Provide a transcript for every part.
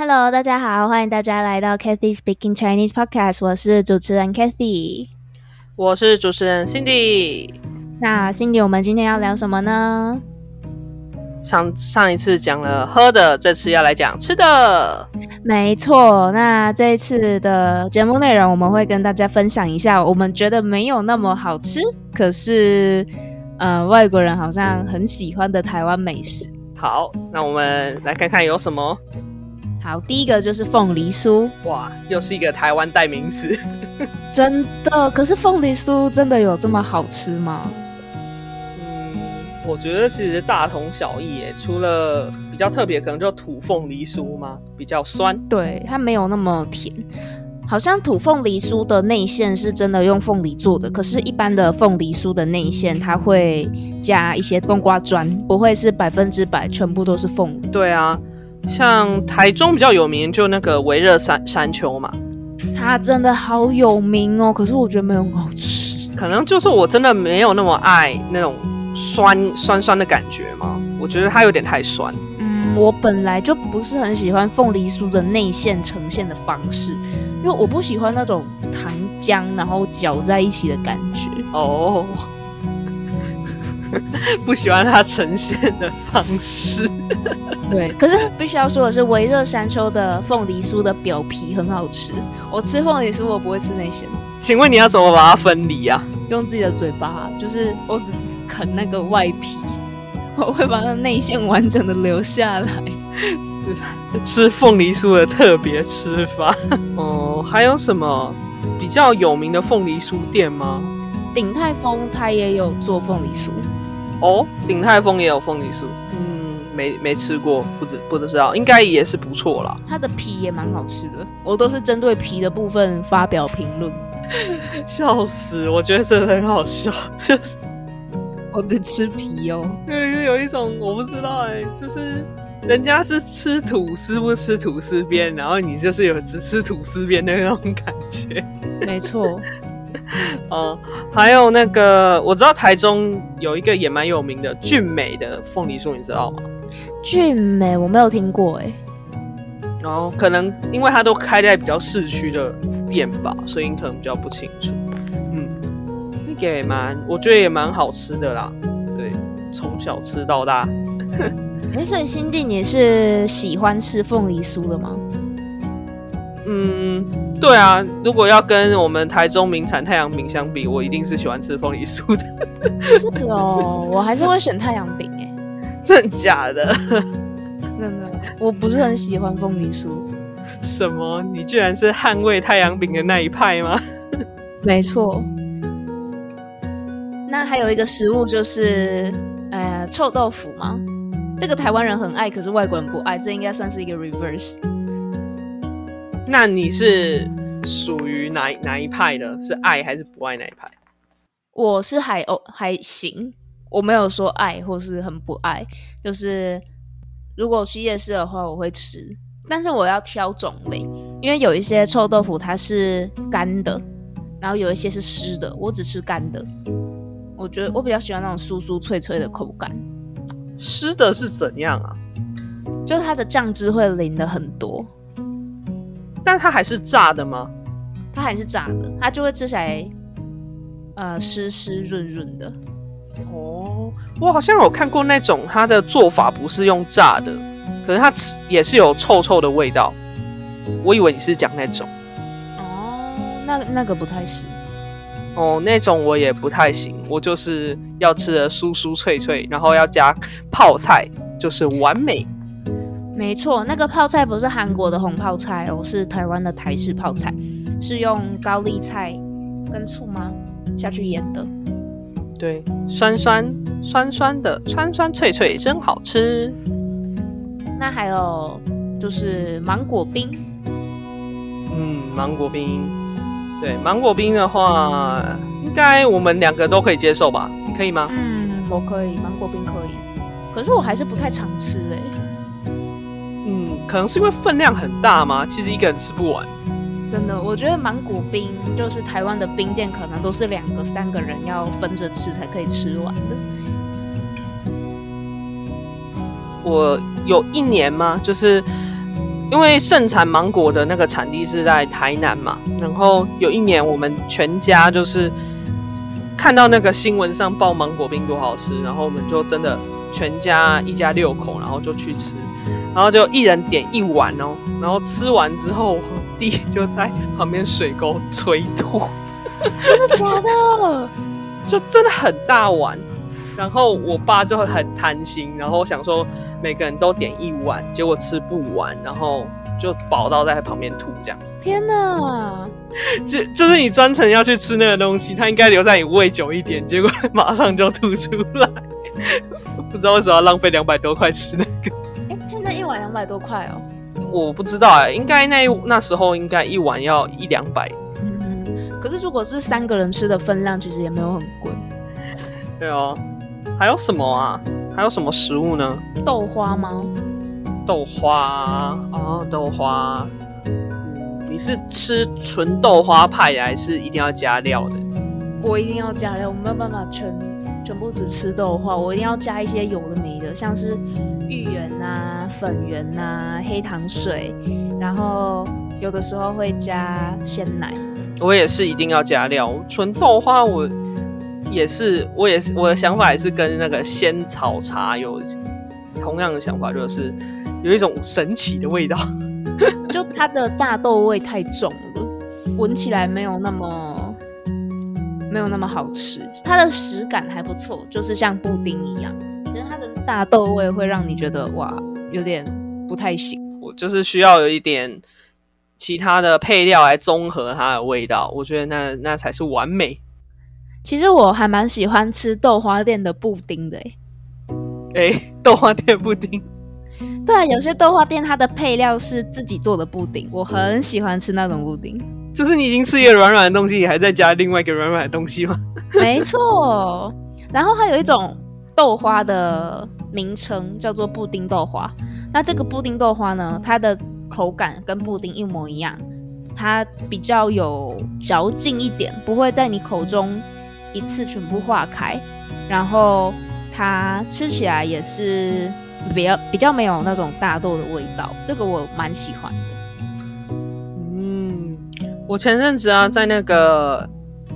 Hello，大家好，欢迎大家来到 Kathy Speaking Chinese Podcast，我是主持人 Kathy，我是主持人 Cindy。那 Cindy，我们今天要聊什么呢？上上一次讲了喝的，这次要来讲吃的。没错，那这一次的节目内容，我们会跟大家分享一下，我们觉得没有那么好吃，可是呃，外国人好像很喜欢的台湾美食。好，那我们来看看有什么。好，第一个就是凤梨酥。哇，又是一个台湾代名词。真的，可是凤梨酥真的有这么好吃吗？嗯我觉得其实大同小异耶，除了比较特别，可能就土凤梨酥吗？比较酸，对，它没有那么甜。好像土凤梨酥的内馅是真的用凤梨做的，可是，一般的凤梨酥的内馅它会加一些冬瓜砖，不会是百分之百全部都是凤梨。对啊，像台中比较有名就那个维热山山丘嘛，它真的好有名哦，可是我觉得没有很好吃。可能就是我真的没有那么爱那种。酸酸酸的感觉嘛？我觉得它有点太酸。嗯，我本来就不是很喜欢凤梨酥的内馅呈现的方式，因为我不喜欢那种糖浆然后搅在一起的感觉。哦，不喜欢它呈现的方式。对，可是必须要说的是，维热山丘的凤梨酥的表皮很好吃。我吃凤梨酥，我不会吃内馅。请问你要怎么把它分离啊？用自己的嘴巴，就是我只。啃那个外皮，我会把那内馅完整的留下来。吃凤梨酥的特别吃法哦。还有什么比较有名的凤梨酥店吗？鼎泰丰它也有做凤梨酥哦。鼎泰丰也有凤梨酥，嗯，没没吃过，不知不知道，应该也是不错啦。它的皮也蛮好吃的，我都是针对皮的部分发表评论。笑死，我觉得真的很好笑，就是。我只吃皮哦，对，有一种我不知道哎，就是人家是吃吐司不吃吐司边，然后你就是有只吃吐司边的那种感觉。没错，嗯，还有那个我知道台中有一个也蛮有名的俊美的凤梨酥，你知道吗？俊美我没有听过哎，然后可能因为它都开在比较市区的店吧，所以你可能比较不清楚。嗯也蛮，我觉得也蛮好吃的啦。对，从小吃到大。哎，所以新进你是喜欢吃凤梨酥的吗？嗯，对啊。如果要跟我们台中名产太阳饼相比，我一定是喜欢吃凤梨酥的。是哦，我还是会选太阳饼哎。真假的？真的，我不是很喜欢凤梨酥。什么？你居然是捍卫太阳饼的那一派吗？没错。那还有一个食物就是，呃，臭豆腐吗？这个台湾人很爱，可是外国人不爱，这应该算是一个 reverse。那你是属于哪哪一派的？是爱还是不爱哪一派？我是还哦还行，我没有说爱或是很不爱，就是如果去夜市的话，我会吃，但是我要挑种类，因为有一些臭豆腐它是干的，然后有一些是湿的，我只吃干的。我觉得我比较喜欢那种酥酥脆脆的口感。湿的是怎样啊？就是它的酱汁会淋的很多，但它还是炸的吗？它还是炸的，它就会吃起来呃湿湿润润的。哦，我好像有看过那种它的做法不是用炸的，可是它吃也是有臭臭的味道。我以为你是讲那种。哦，那那个不太行。哦，那种我也不太行，我就是要吃的酥酥脆脆，然后要加泡菜，就是完美。没错，那个泡菜不是韩国的红泡菜哦，是台湾的台式泡菜，是用高丽菜跟醋吗下去腌的？对，酸酸酸酸的，酸酸脆脆，真好吃。那还有就是芒果冰，嗯，芒果冰。对芒果冰的话，应该我们两个都可以接受吧？你可以吗？嗯，我可以，芒果冰可以。可是我还是不太常吃哎。嗯，可能是因为分量很大吗？其实一个人吃不完。真的，我觉得芒果冰就是台湾的冰店，可能都是两个、三个人要分着吃才可以吃完的。我有一年吗？就是因为盛产芒果的那个产地是在台南嘛，然后有一年我们全家就是看到那个新闻上报芒果冰多好吃，然后我们就真的全家一家六口，然后就去吃，然后就一人点一碗哦，然后吃完之后，我 弟就在旁边水沟催吐，真的假的？就真的很大碗。然后我爸就很贪心，然后想说每个人都点一碗，结果吃不完，然后就饱到在旁边吐这样。天哪！就就是你专程要去吃那个东西，他应该留在你胃久一点，结果马上就吐出来。不知道为什么要浪费两百多块吃那个。哎，现在一碗两百多块哦。我不知道哎，应该那那时候应该一碗要一两百。嗯，可是如果是三个人吃的分量，其实也没有很贵。对哦。还有什么啊？还有什么食物呢？豆花吗？豆花啊，豆花。嗯，你是吃纯豆花派的，还是一定要加料的？我一定要加料，我没有办法全全部只吃豆花，我一定要加一些有的没的，像是芋圆呐、粉圆呐、黑糖水，然后有的时候会加鲜奶。我也是一定要加料，纯豆花我。也是，我也是，我的想法也是跟那个仙草茶有同样的想法，就是有一种神奇的味道。就它的大豆味太重了，闻起来没有那么没有那么好吃。它的食感还不错，就是像布丁一样。可是它的大豆味会让你觉得哇，有点不太行。我就是需要有一点其他的配料来综合它的味道，我觉得那那才是完美。其实我还蛮喜欢吃豆花店的布丁的，哎，哎，豆花店布丁，对啊，有些豆花店它的配料是自己做的布丁，我很喜欢吃那种布丁。就是你已经吃一个软软的东西，你还在加另外一个软软的东西吗？没错，然后还有一种豆花的名称叫做布丁豆花，那这个布丁豆花呢，它的口感跟布丁一模一样，它比较有嚼劲一点，不会在你口中。一次全部化开，然后它吃起来也是比较比较没有那种大豆的味道，这个我蛮喜欢的。嗯，我前阵子啊，在那个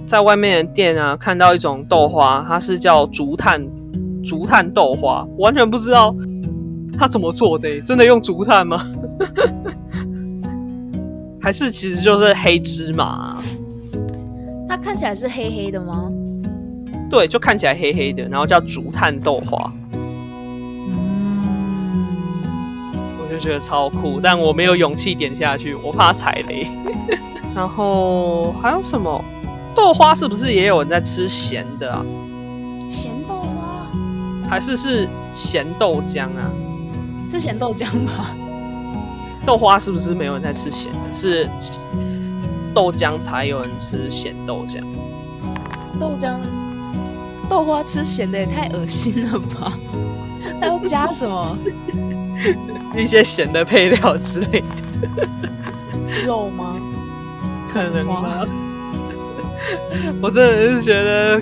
在外面的店啊，看到一种豆花，它是叫竹炭竹炭豆花，完全不知道它怎么做的，真的用竹炭吗？还是其实就是黑芝麻？它看起来是黑黑的吗？对，就看起来黑黑的，然后叫竹炭豆花。嗯，我就觉得超酷，但我没有勇气点下去，我怕踩雷。然后还有什么？豆花是不是也有人在吃咸的啊？咸豆花？还是是咸豆浆啊？是咸豆浆吧？豆花是不是没有人在吃咸的？是豆浆才有人吃咸豆浆？豆浆。豆花吃咸的也太恶心了吧！还要加什么？一些咸的配料之类的。肉吗？可能吗？我真的是觉得，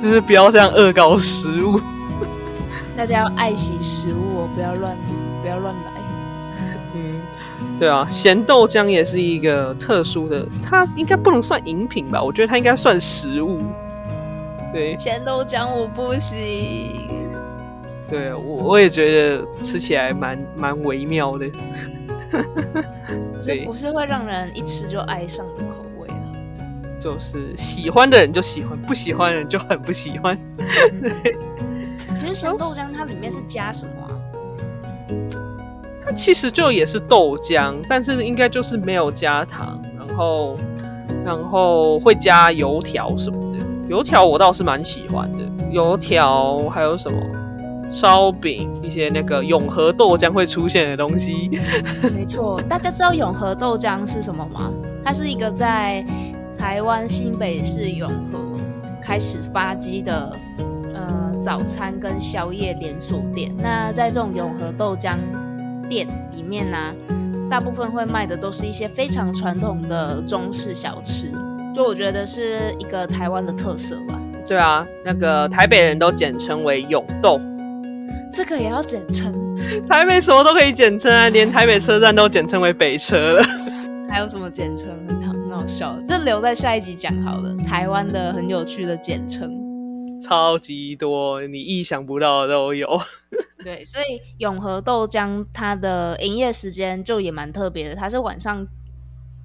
就是不要这样恶搞食物。大家要爱惜食物，不要乱，不要乱来。嗯，对啊，咸豆浆也是一个特殊的，它应该不能算饮品吧？我觉得它应该算食物。对，咸豆浆我不行。对我我也觉得吃起来蛮蛮微妙的。对，不是会让人一吃就爱上的口味啊。就是喜欢的人就喜欢，不喜欢的人就很不喜欢。其实咸豆浆它里面是加什么啊？它其实就也是豆浆，但是应该就是没有加糖，然后然后会加油条什么的。油条我倒是蛮喜欢的，油条还有什么烧饼，一些那个永和豆浆会出现的东西。没错，大家知道永和豆浆是什么吗？它是一个在台湾新北市永和开始发迹的呃早餐跟宵夜连锁店。那在这种永和豆浆店里面呢，大部分会卖的都是一些非常传统的中式小吃。就我觉得是一个台湾的特色吧。对啊，那个台北人都简称为永豆，这个也要简称。台北什么都可以简称啊，连台北车站都简称为北车了。还有什么简称很好很好笑的？这留在下一集讲好了。台湾的很有趣的简称，超级多，你意想不到的都有。对，所以永和豆浆它的营业时间就也蛮特别的，它是晚上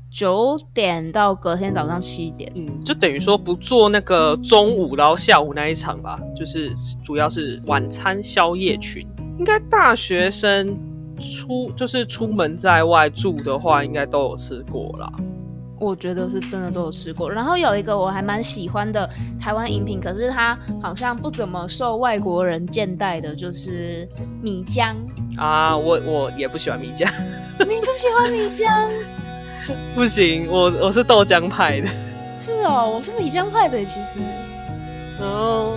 九点到隔天早上七点。嗯，就等于说不做那个中午然后下午那一场吧，就是主要是晚餐宵夜群。应该大学生出就是出门在外住的话，应该都有吃过啦。我觉得是真的都有吃过。然后有一个我还蛮喜欢的台湾饮品，可是它好像不怎么受外国人见待的，就是米浆。啊，我我也不喜欢米浆，你不喜欢米浆？不行，我我是豆浆派的。是哦，我是米浆派的，其实。哦，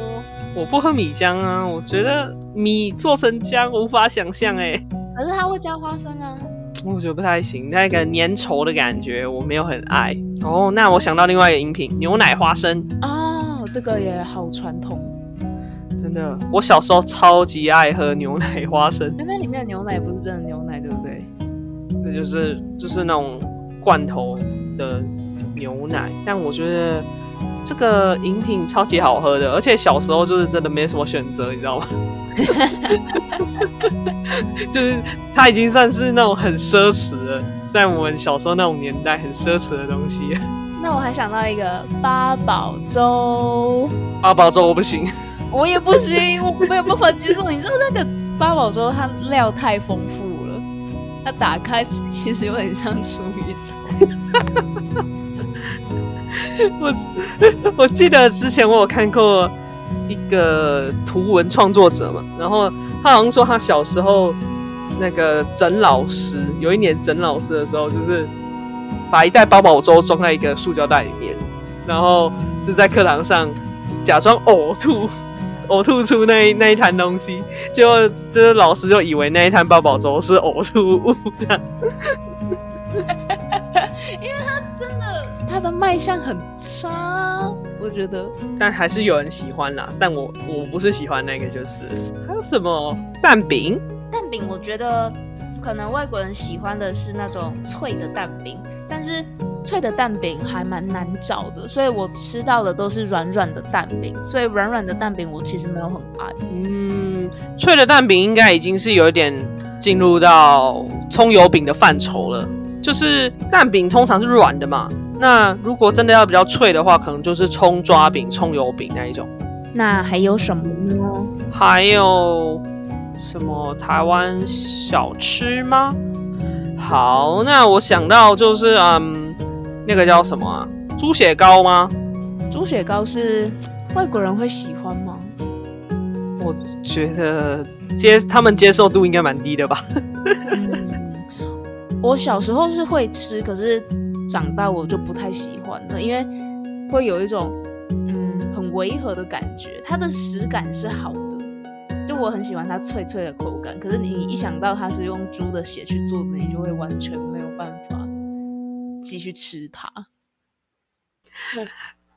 我不喝米浆啊，我觉得米做成浆无法想象哎。可是它会加花生啊。我觉得不太行，那个粘稠的感觉我没有很爱。哦，那我想到另外一个饮品，牛奶花生。哦，这个也好传统。真的，我小时候超级爱喝牛奶花生。那里面的牛奶不是真的牛奶，对不对？那就是就是那种罐头的牛奶，但我觉得这个饮品超级好喝的，而且小时候就是真的没什么选择，你知道吗？就是它已经算是那种很奢侈的，在我们小时候那种年代很奢侈的东西。那我还想到一个八宝粥，八宝粥我不行，我也不行，我没有办法接受。你知道那个八宝粥它料太丰富了，它打开其实有点像出鱼我我记得之前我有看过一个图文创作者嘛，然后。他好像说，他小时候那个整老师，有一年整老师的时候，就是把一袋八宝粥装在一个塑胶袋里面，然后就在课堂上假装呕吐，呕吐出那那一滩东西，就就是老师就以为那一滩八宝粥是呕吐物，这样。因为他真的他的卖相很差。我觉得，但还是有人喜欢啦。但我我不是喜欢那个，就是还有什么蛋饼？蛋饼，我觉得可能外国人喜欢的是那种脆的蛋饼，但是脆的蛋饼还蛮难找的，所以我吃到的都是软软的蛋饼。所以软软的蛋饼我其实没有很爱。嗯，脆的蛋饼应该已经是有一点进入到葱油饼的范畴了。就是蛋饼通常是软的嘛。那如果真的要比较脆的话，可能就是葱抓饼、葱油饼那一种。那还有什么呢？还有什么台湾小吃吗？好，那我想到就是嗯，那个叫什么啊？猪血糕吗？猪血糕是外国人会喜欢吗？我觉得接他们接受度应该蛮低的吧。我小时候是会吃，可是。长大我就不太喜欢了，因为会有一种嗯很违和的感觉。它的食感是好的，就我很喜欢它脆脆的口感。可是你一想到它是用猪的血去做的，你就会完全没有办法继续吃它。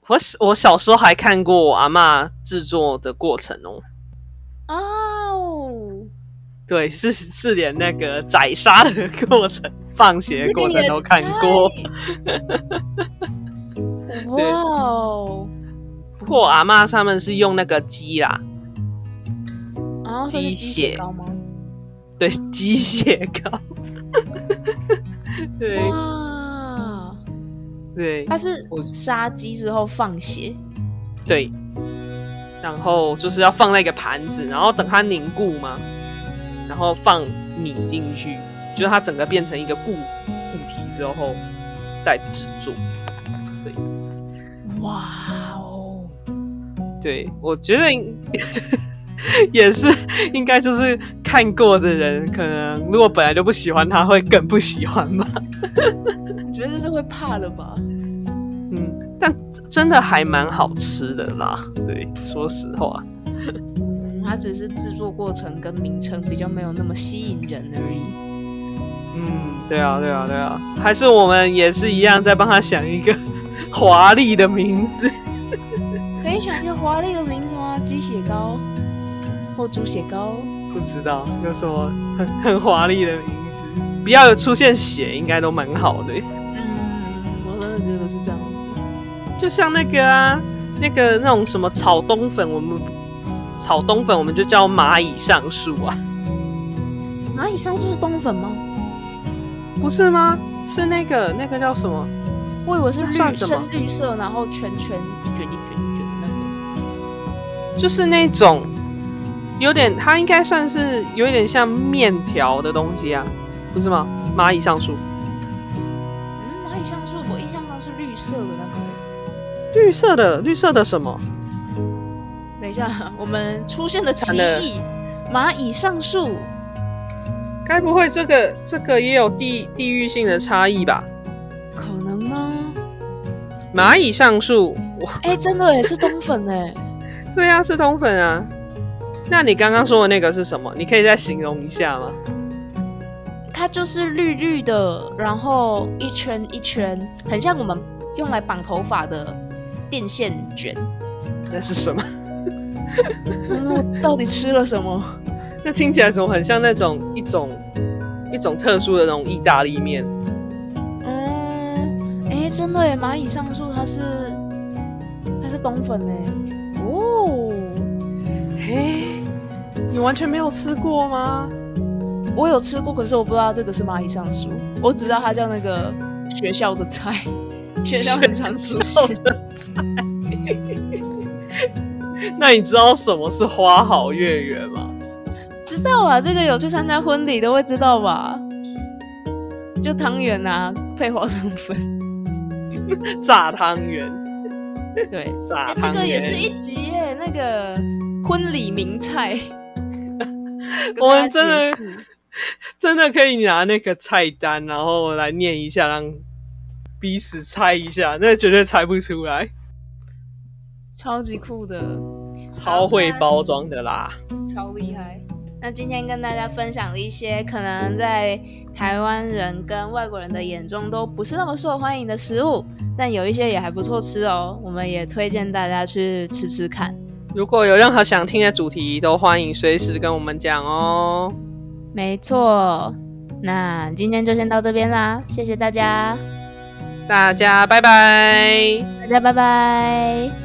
我我小时候还看过我阿妈制作的过程哦。哦，对，是是连那个宰杀的过程。放血的过程都看过，哇哦！不过我阿妈他们是用那个鸡啦，啊，鸡血糕吗？对，鸡血糕。对，哇，对，它是杀鸡之后放血，对，然后就是要放那个盘子，然后等它凝固嘛，然后放米进去。就是它整个变成一个固固体之后再制作，对，哇哦，对我觉得 也是应该就是看过的人，可能如果本来就不喜欢他，会更不喜欢吧。我觉得这是会怕了吧？嗯，但真的还蛮好吃的啦。对，说实话，嗯，它只是制作过程跟名称比较没有那么吸引人而已。嗯，对啊，对啊，对啊，还是我们也是一样，在帮他想一个华丽的名字。可以想一个华丽的名字吗？鸡血糕或猪血糕？不知道有什么很很华丽的名字，不要有出现血，应该都蛮好的。嗯，我真的觉得是这样子。就像那个啊，那个那种什么炒冬粉，我们炒冬粉我们就叫蚂蚁上树啊。蚂蚁上树是冬粉吗？不是吗？是那个那个叫什么？我以为是绿什么深绿色，然后圈圈一卷一卷一卷的那个。就是那种有点，它应该算是有一点像面条的东西啊，不是吗？蚂蚁上树，嗯，蚂蚁上树，我印象中是绿色的那个。绿色的绿色的什么？等一下，我们出现的歧惨了义，蚂蚁上树。该不会这个这个也有地地域性的差异吧？可能吗？蚂蚁上树，哇哎、真的也是冬粉哎、对啊，是冬粉啊。那你刚刚说的那个是什么？你可以再形容一下吗？它就是绿绿的，然后一圈一圈，很像我们用来绑头发的电线卷。那是什么？那，我到底吃了什么？那听起来怎么很像那种一种一种特殊的那种意大利面？嗯，哎、真的耶，蚂蚁上树它是它是冬粉哎，哦，嘿，你完全没有吃过吗？我有吃过，可是我不知道这个是蚂蚁上树，我只知道它叫那个学校的菜，学校很常出学校现。的菜。那你知道什么是花好月圆吗？知道啊，这个有去参加婚礼都会知道吧？就汤圆啊，配花生粉，炸汤圆，对，哎、炸汤圆。这个也是一集耶，那个婚礼名菜。跟我们真的 真的可以拿那个菜单，然后来念一下，让彼此猜一下，那绝对猜不出来，超级酷的，超会包装的啦。超厉害。那今天跟大家分享了一些可能在台湾人跟外国人的眼中都不是那么受欢迎的食物，但有一些也还不错吃哦。我们也推荐大家去吃吃看。如果有任何想听的主题，都欢迎随时跟我们讲哦。没错，那今天就先到这边啦，谢谢大家，大家拜拜。大家拜拜。